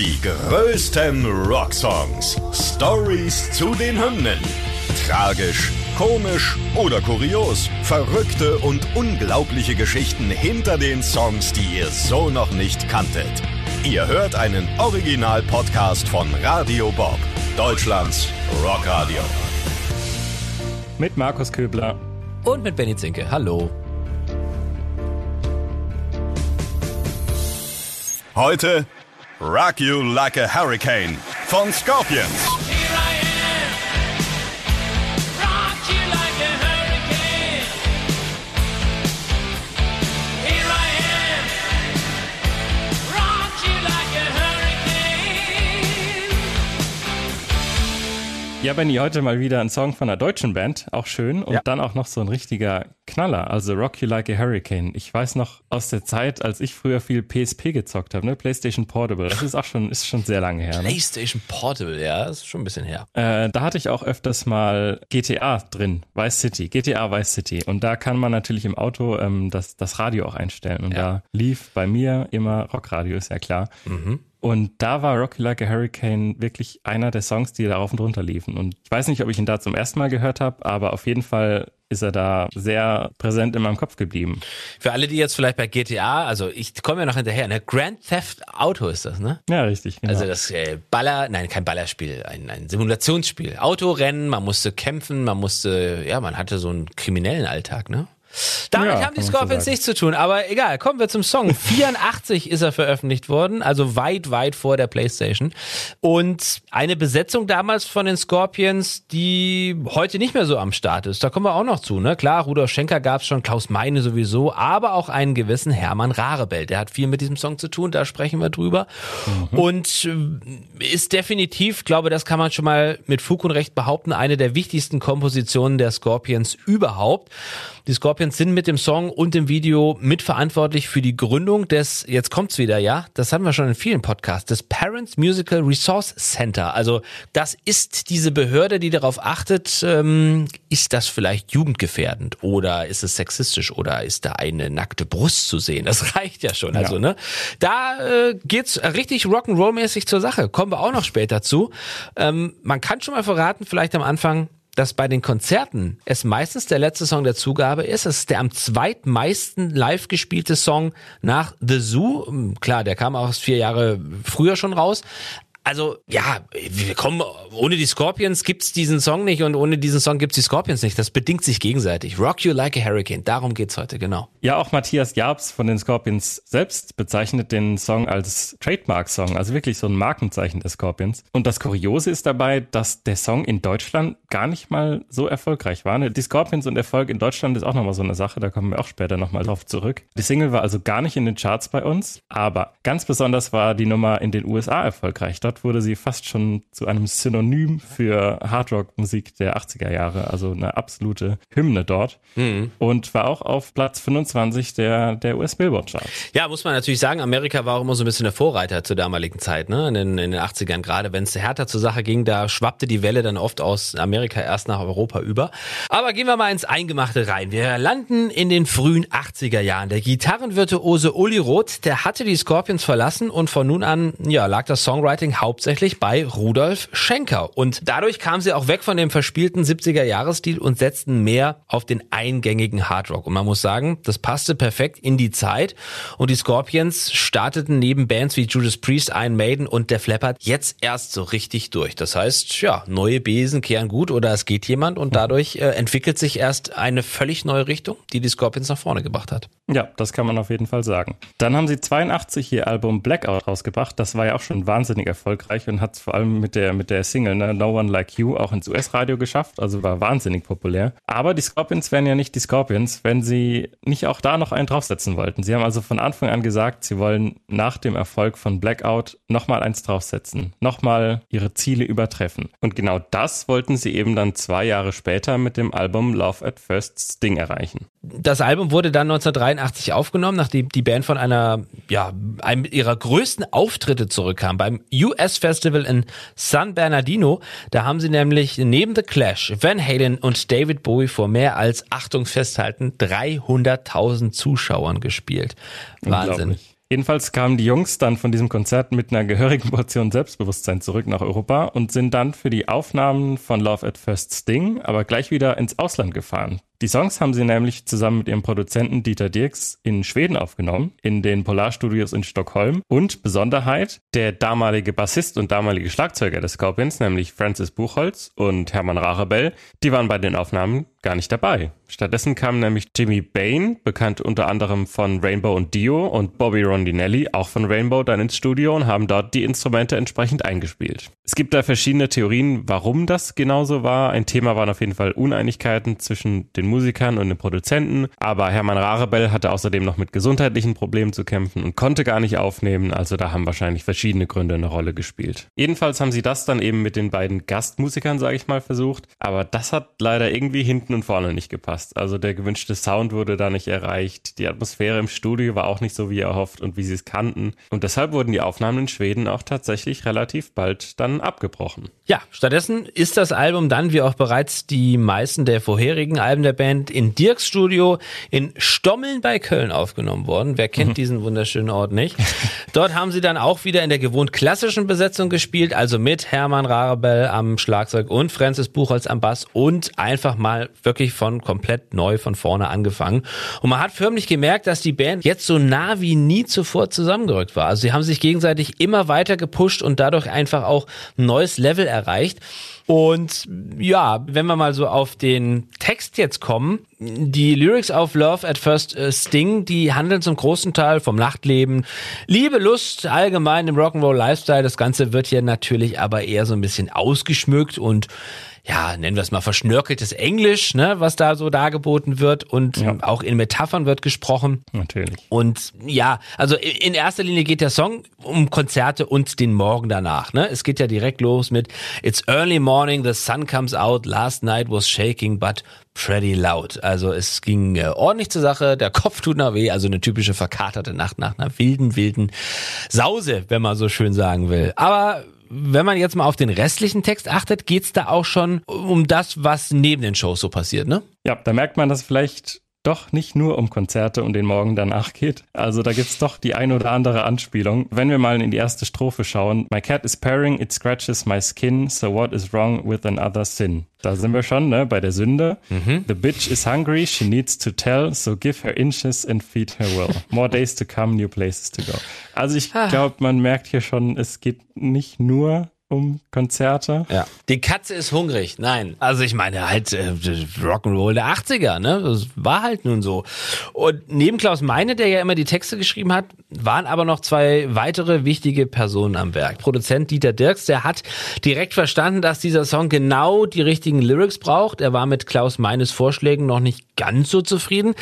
Die größten Rocksongs. Stories zu den Hymnen. Tragisch, komisch oder kurios. Verrückte und unglaubliche Geschichten hinter den Songs, die ihr so noch nicht kanntet. Ihr hört einen Original-Podcast von Radio Bob, Deutschlands Rockradio. Mit Markus Köbler. Und mit Benny Zinke. Hallo. Heute Rock You Like a Hurricane von Scorpions. Here I am, rock you like a hurricane. Here I am, rock you like a hurricane. Ja, Benny, heute mal wieder ein Song von einer deutschen Band, auch schön. Und Ja. dann auch noch so ein richtiger Knaller, also Rock You Like a Hurricane. Ich weiß noch aus der Zeit, als ich früher viel PSP gezockt habe, ne? PlayStation Portable. Das ist auch schon, ist schon sehr lange her. Ne? PlayStation Portable, ja, das ist schon ein bisschen her. Äh, da hatte ich auch öfters mal GTA drin, Vice City, GTA Vice City. Und da kann man natürlich im Auto ähm, das, das Radio auch einstellen. Und Ja. da lief bei mir immer Rockradio, ist ja klar. Und da war Rocky Like a Hurricane wirklich einer der Songs, die darauf und drunter liefen. Und ich weiß nicht, ob ich ihn da zum ersten Mal gehört habe, aber auf jeden Fall ist er da sehr präsent in meinem Kopf geblieben. Für alle, die jetzt vielleicht bei GTA, also ich komme ja noch hinterher, ne? Grand Theft Auto ist das, ne? Ja, richtig. Genau. Also das äh, Baller, nein, kein Ballerspiel, ein, ein Simulationsspiel. Autorennen, man musste kämpfen, man musste, ja, man hatte so einen kriminellen Alltag, ne? Damit Ja, haben die so Scorpions sagen. nichts zu tun, aber egal, kommen wir zum Song. 84 ist er veröffentlicht worden, also weit, weit vor der Playstation. Und eine Besetzung damals von den Scorpions, die heute nicht mehr so am Start ist. Da kommen wir auch noch zu, ne? Klar, Rudolf Schenker gab's schon, Klaus Meine sowieso, aber auch einen gewissen Hermann Rarebell. Der hat viel mit diesem Song zu tun, da sprechen wir drüber. Und äh, ist definitiv, glaube, das kann man schon mal mit Fug und Recht behaupten, eine der wichtigsten Kompositionen der Scorpions überhaupt. Die Scorpions sind mit dem Song und dem Video mitverantwortlich für die Gründung des, jetzt kommt's wieder, ja, das hatten wir schon in vielen Podcasts, des Parents Musical Resource Center. Also das ist diese Behörde, die darauf achtet, ähm, ist das vielleicht jugendgefährdend oder ist es sexistisch oder ist da eine nackte Brust zu sehen? Das reicht ja schon. Also, ne? Da äh, geht's richtig Rock'n'Roll-mäßig zur Sache. Kommen wir auch noch später zu. Ähm, man kann schon mal verraten, vielleicht am Anfang, dass bei den Konzerten es meistens der letzte Song der Zugabe ist. Es ist der am zweitmeisten live gespielte Song nach The Zoo. Ähm, Klar, der kam auch vier Jahre früher schon raus. Also ja, wir kommen ohne die Scorpions gibt's diesen Song nicht und ohne diesen Song gibt's die Scorpions nicht. Das bedingt sich gegenseitig. Rock You Like a Hurricane. Darum geht's heute genau. Ja, auch Matthias Jabs von den Scorpions selbst bezeichnet den Song als Trademark-Song, also wirklich so ein Markenzeichen der Scorpions. Und das Kuriose ist dabei, dass der Song in Deutschland gar nicht mal so erfolgreich war. Die Scorpions und Erfolg in Deutschland ist auch nochmal so eine Sache, da kommen wir auch später nochmal drauf zurück. Die Single war also gar nicht in den Charts bei uns, aber ganz besonders war die Nummer in den USA erfolgreich. Dort wurde sie fast schon zu einem Synonym für Hardrock-Musik der 80er Jahre, also eine absolute Hymne dort. Und war auch auf Platz 25 der, der US-Billboard-Charts. Ja, muss man natürlich sagen, Amerika war auch immer so ein bisschen der Vorreiter zur damaligen Zeit, ne? In den, in den 80ern, gerade wenn es härter zur Sache ging, da schwappte die Welle dann oft aus Amerika erst nach Europa über. Aber gehen wir mal ins Eingemachte rein. Wir landen in den frühen 80er Jahren. Der Gitarrenvirtuose Uli Roth, der hatte die Scorpions verlassen und von nun an, ja, lag das Songwriting hauptsächlich bei Rudolf Schenker. Und dadurch kam sie auch weg von dem verspielten 70er-Jahresstil und setzten mehr auf den eingängigen Hardrock. Und man muss sagen, das passte perfekt in die Zeit. Und die Scorpions starteten neben Bands wie Judas Priest, Iron Maiden und Def Leppard jetzt erst so richtig durch. Das heißt, ja, neue Besen kehren gut oder es geht jemand und dadurch äh, entwickelt sich erst eine völlig neue Richtung, die die Scorpions nach vorne gebracht hat. Ja, das kann man auf jeden Fall sagen. Dann haben sie 82 ihr Album Blackout rausgebracht. Das war ja auch schon wahnsinnig erfolgreich und hat vor allem mit der, mit der Single ne, No One Like You auch ins US-Radio geschafft. Also war wahnsinnig populär. Aber die Scorpions wären ja nicht die Scorpions, wenn sie nicht auch da noch einen draufsetzen wollten. Sie haben also von Anfang an gesagt, sie wollen nach dem Erfolg von Blackout nochmal eins draufsetzen. Nochmal ihre Ziele übertreffen. Und genau das wollten sie eben dann zwei Jahre später mit dem Album Love at First Sting erreichen. Das Album wurde dann 1983 aufgenommen, nachdem die Band von einer, ja, einem ihrer größten Auftritte zurückkam. Beim US Festival in San Bernardino, da haben sie nämlich neben The Clash, Van Halen und David Bowie vor mehr als, Achtung festhalten, 300.000 Zuschauern gespielt. Wahnsinn. Jedenfalls kamen die Jungs dann von diesem Konzert mit einer gehörigen Portion Selbstbewusstsein zurück nach Europa und sind dann für die Aufnahmen von Love at First Sting aber gleich wieder ins Ausland gefahren. Die Songs haben sie nämlich zusammen mit ihrem Produzenten Dieter Dirks in Schweden aufgenommen, in den Polarstudios in Stockholm. Und Besonderheit, der damalige Bassist und damalige Schlagzeuger des Scorpions, nämlich Francis Buchholz und Hermann Rachabell, die waren bei den Aufnahmen gar nicht dabei. Stattdessen kam nämlich Jimmy Bain, bekannt unter anderem von Rainbow und Dio, und Bobby Rondinelli, auch von Rainbow, dann ins Studio und haben dort die Instrumente entsprechend eingespielt. Es gibt da verschiedene Theorien, warum das genauso war. Ein Thema waren auf jeden Fall Uneinigkeiten zwischen den Musikern und den Produzenten, aber Hermann Rarebell hatte außerdem noch mit gesundheitlichen Problemen zu kämpfen und konnte gar nicht aufnehmen, also da haben wahrscheinlich verschiedene Gründe eine Rolle gespielt. Jedenfalls haben sie das dann eben mit den beiden Gastmusikern, sage ich mal, versucht, aber das hat leider irgendwie hinten und vorne nicht gepasst. Also der gewünschte Sound wurde da nicht erreicht, die Atmosphäre im Studio war auch nicht so wie erhofft und wie sie es kannten und deshalb wurden die Aufnahmen in Schweden auch tatsächlich relativ bald dann abgebrochen. Ja, stattdessen ist das Album dann, wie auch bereits die meisten der vorherigen Alben der Band, in Dirks Studio in Stommeln bei Köln aufgenommen worden. Wer kennt diesen wunderschönen Ort nicht? Dort haben sie dann auch wieder in der gewohnt klassischen Besetzung gespielt, also mit Hermann Rarebell am Schlagzeug und Francis Buchholz am Bass und einfach mal wirklich von komplett neu von vorne angefangen. Und man hat förmlich gemerkt, dass die Band jetzt so nah wie nie zuvor zusammengerückt war. Also sie haben sich gegenseitig immer weiter gepusht und dadurch einfach auch ein neues Level erreicht. Und ja, wenn wir mal so auf den Text jetzt kommen, die Lyrics auf Love at First äh, Sting, die handeln zum großen Teil vom Nachtleben, Liebe, Lust, allgemein im Rock'n'Roll Lifestyle. Das Ganze wird hier natürlich aber eher so ein bisschen ausgeschmückt und ja, nennen wir es mal verschnörkeltes Englisch, ne, was da so dargeboten wird und Ja. auch in Metaphern wird gesprochen. Natürlich. Und ja, also in erster Linie geht der Song um Konzerte und den Morgen danach. Ne? Es geht ja direkt los mit It's early morning, the sun comes out, last night was shaking, but pretty loud. Also es ging äh, ordentlich zur Sache, der Kopf tut noch weh, also eine typische verkaterte Nacht nach einer wilden, wilden Sause, wenn man so schön sagen will. Aber wenn man jetzt mal auf den restlichen Text achtet, geht's da auch schon um das, was neben den Shows so passiert, ne? Ja, da merkt man, dass vielleicht doch nicht nur um Konzerte und den Morgen danach geht. Also da gibt's doch die ein oder andere Anspielung. Wenn wir mal in die erste Strophe schauen. My cat is purring, it scratches my skin, so what is wrong with another sin? Da sind wir schon, ne, bei der Sünde. The bitch is hungry, she needs to tell, so give her inches and feed her well. More days to come, new places to go. Also ich glaube, man merkt hier schon, es geht nicht nur um Konzerte. Ja. Die Katze ist hungrig. Nein. Also ich meine halt äh, Rock'n'Roll der 80er, ne? Das war halt nun so. Und neben Klaus Meine, der ja immer die Texte geschrieben hat, waren aber noch zwei weitere wichtige Personen am Werk. Produzent Dieter Dirks, der hat direkt verstanden, dass dieser Song genau die richtigen Lyrics braucht. Er war mit Klaus Meines Vorschlägen noch nicht ganz so zufrieden,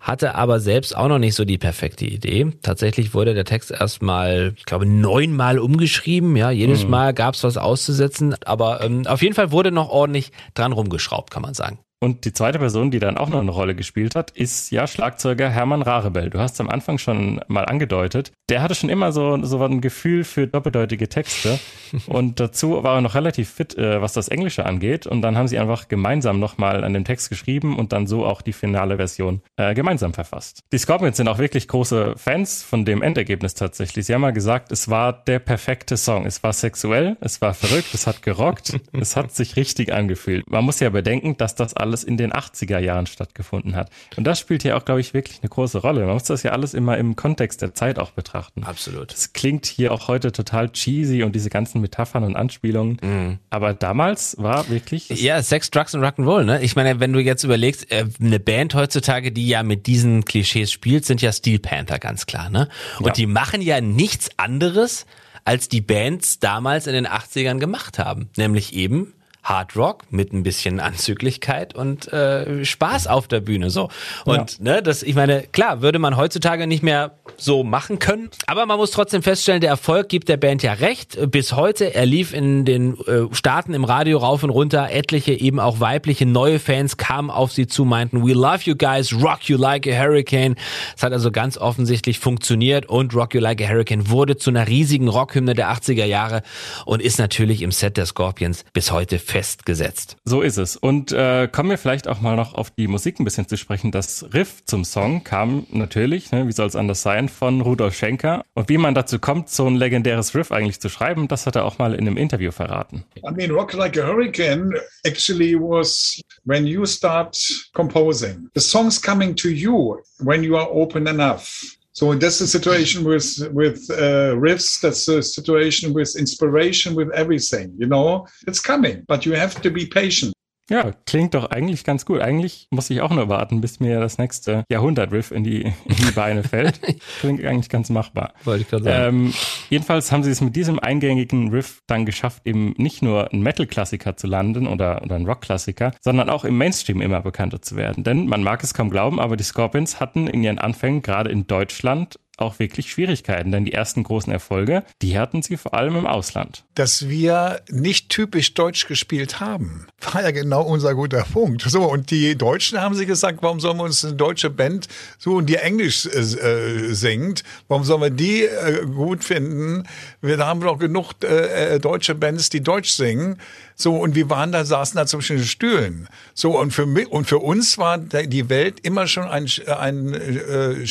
hatte aber selbst auch noch nicht so die perfekte Idee. Tatsächlich wurde der Text erstmal, ich glaube, neunmal umgeschrieben. Ja, jedes Mal gab es was auszusetzen. Aber ähm, auf jeden Fall wurde noch ordentlich dran rumgeschraubt, kann man sagen. Und die zweite Person, die dann auch noch eine Rolle gespielt hat, ist ja Schlagzeuger Hermann Rarebell. Du hast am Anfang schon mal angedeutet. Der hatte schon immer so, so ein Gefühl für doppeldeutige Texte. Und dazu war er noch relativ fit, äh, was das Englische angeht. Und dann haben sie einfach gemeinsam nochmal an dem Text geschrieben und dann so auch die finale Version äh, gemeinsam verfasst. Die Scorpions sind auch wirklich große Fans von dem Endergebnis tatsächlich. Sie haben mal gesagt, es war der perfekte Song. Es war sexuell, es war verrückt, es hat gerockt, es hat sich richtig angefühlt. Man muss ja bedenken, dass das alles in den 80er Jahren stattgefunden hat. Und das spielt hier auch, glaube ich, wirklich eine große Rolle. Man muss das ja alles immer im Kontext der Zeit auch betrachten. Absolut. Es klingt hier auch heute total cheesy und diese ganzen Metaphern und Anspielungen. Aber damals war wirklich Ja, Sex, Drugs und Rock'n'Roll, ne? Ich meine, wenn du jetzt überlegst, äh, eine Band heutzutage, die ja mit diesen Klischees spielt, sind ja Steel Panther, ganz klar, ne? Und Ja. die machen ja nichts anderes, als die Bands damals in den 80ern gemacht haben. Nämlich eben Hard Rock mit ein bisschen Anzüglichkeit und äh, Spaß auf der Bühne so. Und ne das ich meine klar würde man heutzutage nicht mehr so machen können aber man muss trotzdem feststellen der Erfolg gibt der Band ja recht. Bis heute er lief in den äh, Staaten im Radio rauf und runter. Etliche eben auch weibliche neue Fans kamen auf sie zu meinten we love you guys rock you like a hurricane. Es hat also ganz offensichtlich funktioniert und Rock You Like a Hurricane wurde zu einer riesigen Rockhymne der 80er Jahre und ist natürlich im Set der Scorpions bis heute festgesetzt. So ist es. Und äh, kommen wir vielleicht auch mal noch auf die Musik ein bisschen zu sprechen. Das Riff zum Song kam natürlich, ne, wie soll es anders sein, von Rudolf Schenker. Und wie man dazu kommt, so ein legendäres Riff eigentlich zu schreiben, das hat er auch mal in einem Interview verraten. I mean, Rock Like a Hurricane actually was when you start composing. The song's coming to you when you are open enough. So that's the situation with with uh, riffs. That's the situation with inspiration, with everything. You know, it's coming, but you have to be patient. Ja, klingt doch eigentlich ganz gut. Eigentlich muss ich auch nur warten, bis mir das nächste Jahrhundert-Riff in die, in die Beine fällt. Klingt eigentlich ganz machbar. Wollte ich gerade sagen. Ähm, jedenfalls haben sie es mit diesem eingängigen Riff dann geschafft, eben nicht nur ein Metal-Klassiker zu landen oder, oder ein Rock-Klassiker, sondern auch im Mainstream immer bekannter zu werden. Denn man mag es kaum glauben, aber die Scorpions hatten in ihren Anfängen gerade in Deutschland auch wirklich Schwierigkeiten, denn die ersten großen Erfolge, die hatten sie vor allem im Ausland. dass wir nicht typisch deutsch gespielt haben. War ja genau unser guter Punkt. So, und die Deutschen haben sich gesagt, warum sollen wir uns eine deutsche Band suchen, die Englisch äh, äh, singt? Warum sollen wir die äh, gut finden? Wir haben doch genug äh, äh, deutsche Bands, die Deutsch singen. So, und wir waren da, saßen da zwischen den Stühlen. So, und für mich, und für uns war die Welt immer schon ein, ein, äh,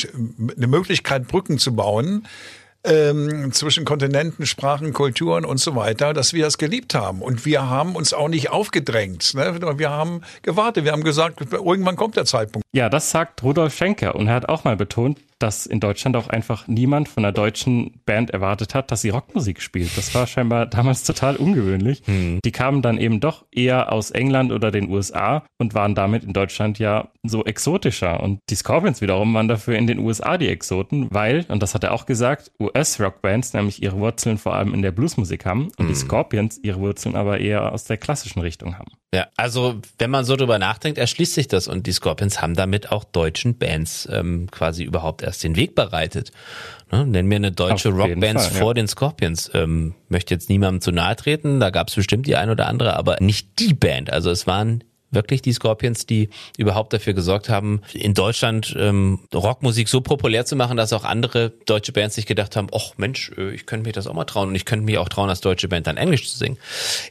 eine Möglichkeit, Brücken zu bauen ähm, zwischen Kontinenten, Sprachen, Kulturen und so weiter, dass wir das geliebt haben. Und wir haben uns auch nicht aufgedrängt. Ne? Wir haben gewartet, wir haben gesagt, irgendwann kommt der Zeitpunkt. Ja, das sagt Rudolf Schenker und er hat auch mal betont, dass in Deutschland auch einfach niemand von einer deutschen Band erwartet hat, dass sie Rockmusik spielt. Das war scheinbar damals total ungewöhnlich. Die kamen dann eben doch eher aus England oder den USA und waren damit in Deutschland ja so exotischer. Und die Scorpions wiederum waren dafür in den USA die Exoten, weil, und das hat er auch gesagt, US-Rockbands nämlich ihre Wurzeln vor allem in der Bluesmusik haben und die Scorpions ihre Wurzeln aber eher aus der klassischen Richtung haben. Ja, also wenn man so drüber nachdenkt, erschließt sich das und die Scorpions haben damit auch deutschen Bands ähm, quasi überhaupt erst den Weg bereitet. Ne? Nenn mir eine deutsche Rockband ja. vor den Scorpions. Ähm, möchte jetzt niemandem zu nahe treten, da gab es bestimmt die ein oder andere, aber nicht die Band. Also es waren wirklich die Scorpions, die überhaupt dafür gesorgt haben, in Deutschland ähm, Rockmusik so populär zu machen, dass auch andere deutsche Bands sich gedacht haben, ach Mensch, äh, ich könnte mir das auch mal trauen und ich könnte mir auch trauen, als deutsche Band dann Englisch zu singen.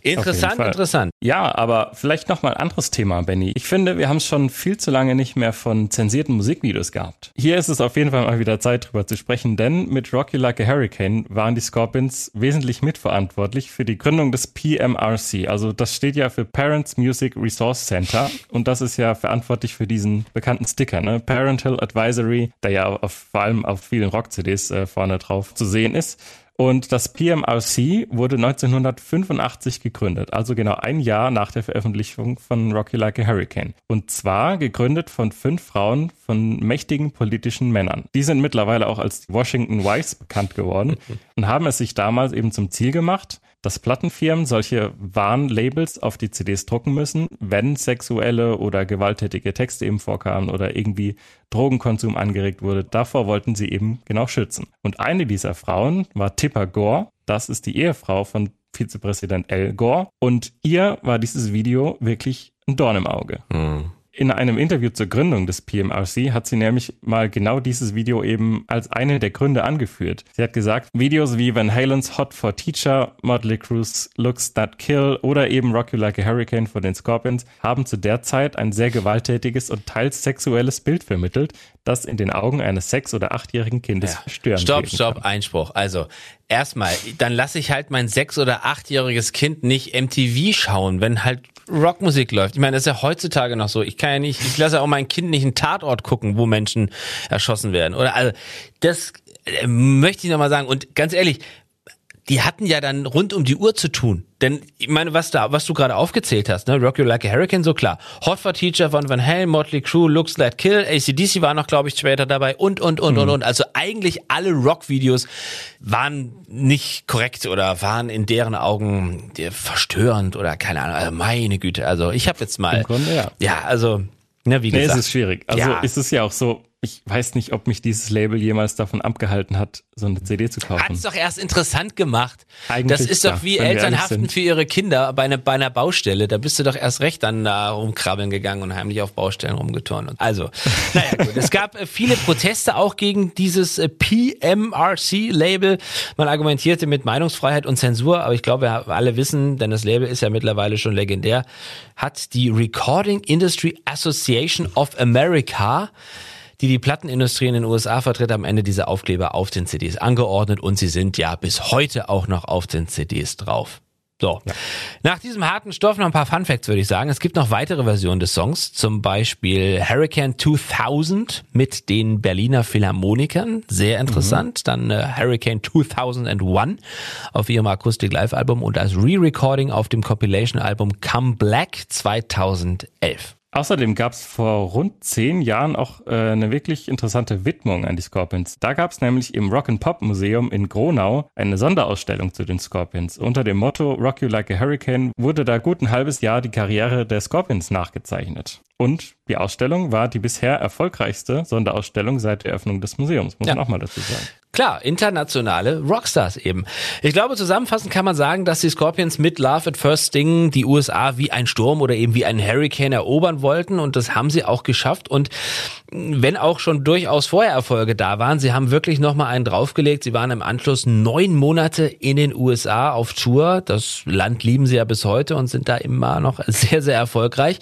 Interessant, interessant. Ja, aber vielleicht noch mal ein anderes Thema, Benny. Ich finde, wir haben es schon viel zu lange nicht mehr von zensierten Musikvideos gehabt. Hier ist es auf jeden Fall mal wieder Zeit, drüber zu sprechen, denn mit Rocky Like a Hurricane waren die Scorpions wesentlich mitverantwortlich für die Gründung des PMRC. Also das steht ja für Parents Music Resource Center und das ist ja verantwortlich für diesen bekannten Sticker, ne? Parental Advisory, der ja auf, vor allem auf vielen Rock-CDs äh, vorne drauf zu sehen ist. Und das PMRC wurde 1985 gegründet, also genau ein Jahr nach der Veröffentlichung von Rocky Like a Hurricane. Und zwar gegründet von fünf Frauen von mächtigen politischen Männern. Die sind mittlerweile auch als Washington Wives bekannt geworden und haben es sich damals eben zum Ziel gemacht, dass Plattenfirmen solche Warnlabels auf die CDs drucken müssen, wenn sexuelle oder gewalttätige Texte eben vorkamen oder irgendwie Drogenkonsum angeregt wurde. Davor wollten sie eben genau schützen. Und eine dieser Frauen war Tipper Gore. Das ist die Ehefrau von Vizepräsident Al Gore. Und ihr war dieses Video wirklich ein Dorn im Auge. In einem Interview zur Gründung des PMRC hat sie nämlich mal genau dieses Video eben als eine der Gründe angeführt. Sie hat gesagt, Videos wie Van Halen's Hot for Teacher, Motley Crue's Looks That Kill oder eben Rock You Like a Hurricane von den Scorpions haben zu der Zeit ein sehr gewalttätiges und teils sexuelles Bild vermittelt, das in den Augen eines sechs- oder achtjährigen Kindes Stopp, wirken stopp, kann. Einspruch. Also, erstmal, dann lasse ich halt mein sechs- oder achtjähriges Kind nicht MTV schauen, wenn halt Rockmusik läuft. Ich meine, das ist ja heutzutage noch so. Ich kann ja nicht, ich lasse ja auch mein Kind nicht einen Tatort gucken, wo Menschen erschossen werden. Oder also, das äh, möchte ich nochmal sagen. Und ganz ehrlich, die hatten ja dann rund um die Uhr zu tun. Denn ich meine, was da, was du gerade aufgezählt hast, ne, Rock You Like a Hurricane, so klar. Hot for Teacher von Van Halen, Motley Crue, Looks Like Kill, ACDC war noch, glaube ich, später dabei und, und, und, und, und. Also eigentlich alle Rockvideos waren nicht korrekt oder waren in deren Augen äh, verstörend oder keine Ahnung. Also meine Güte. Also ich habe jetzt mal. Im Grunde ja. Ja, also, ne, wie Nee, gesagt. es ist schwierig. Also Ja. ist es ja auch so, ich weiß nicht, ob mich dieses Label jemals davon abgehalten hat, so eine CD zu kaufen. Hat's doch erst interessant gemacht. Eigentlich das ist doch wie Eltern haften für ihre Kinder bei einer, bei einer Baustelle. Da bist du doch erst recht dann da rumkrabbeln gegangen und heimlich auf Baustellen rumgeturnt. Also, naja gut. Es gab äh, viele Proteste auch gegen dieses äh, PMRC-Label. Man argumentierte mit Meinungsfreiheit und Zensur, aber ich glaube, wir alle wissen, denn das Label ist ja mittlerweile schon legendär, hat die Recording Industry Association of America die die Plattenindustrie in den USA vertritt, am Ende diese Aufkleber auf den CDs angeordnet und sie sind ja bis heute auch noch auf den CDs drauf. So. Nach diesem harten Stoff noch ein paar Fun Facts, würde ich sagen. Es gibt noch weitere Versionen des Songs, zum Beispiel Hurricane 2000 mit den Berliner Philharmonikern, sehr interessant. Dann äh, Hurricane 2001 auf ihrem Akustik-Live-Album und als Re-Recording auf dem Compilation-Album Come Black 2011. Außerdem gab es vor rund zehn Jahren auch äh, eine wirklich interessante Widmung an die Scorpions. Da gab es nämlich im Rock and Pop Museum in Gronau eine Sonderausstellung zu den Scorpions. Unter dem Motto Rock You Like a Hurricane wurde da gut ein halbes Jahr die Karriere der Scorpions nachgezeichnet. Und die Ausstellung war die bisher erfolgreichste Sonderausstellung seit der Eröffnung des Museums, muss Ja. man auch mal dazu sagen. Klar, internationale Rockstars eben. Ich glaube, zusammenfassend kann man sagen, dass die Scorpions mit Love at First Sting die USA wie ein Sturm oder eben wie ein Hurricane erobern wollten und das haben sie auch geschafft und wenn auch schon durchaus vorher Erfolge da waren, sie haben wirklich nochmal einen draufgelegt. Sie waren im Anschluss neun Monate in den USA auf Tour. Das Land lieben sie ja bis heute und sind da immer noch sehr, sehr erfolgreich.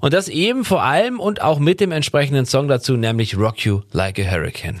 Und das eben vor allem und auch mit dem entsprechenden Song dazu, nämlich Rock You Like a Hurricane.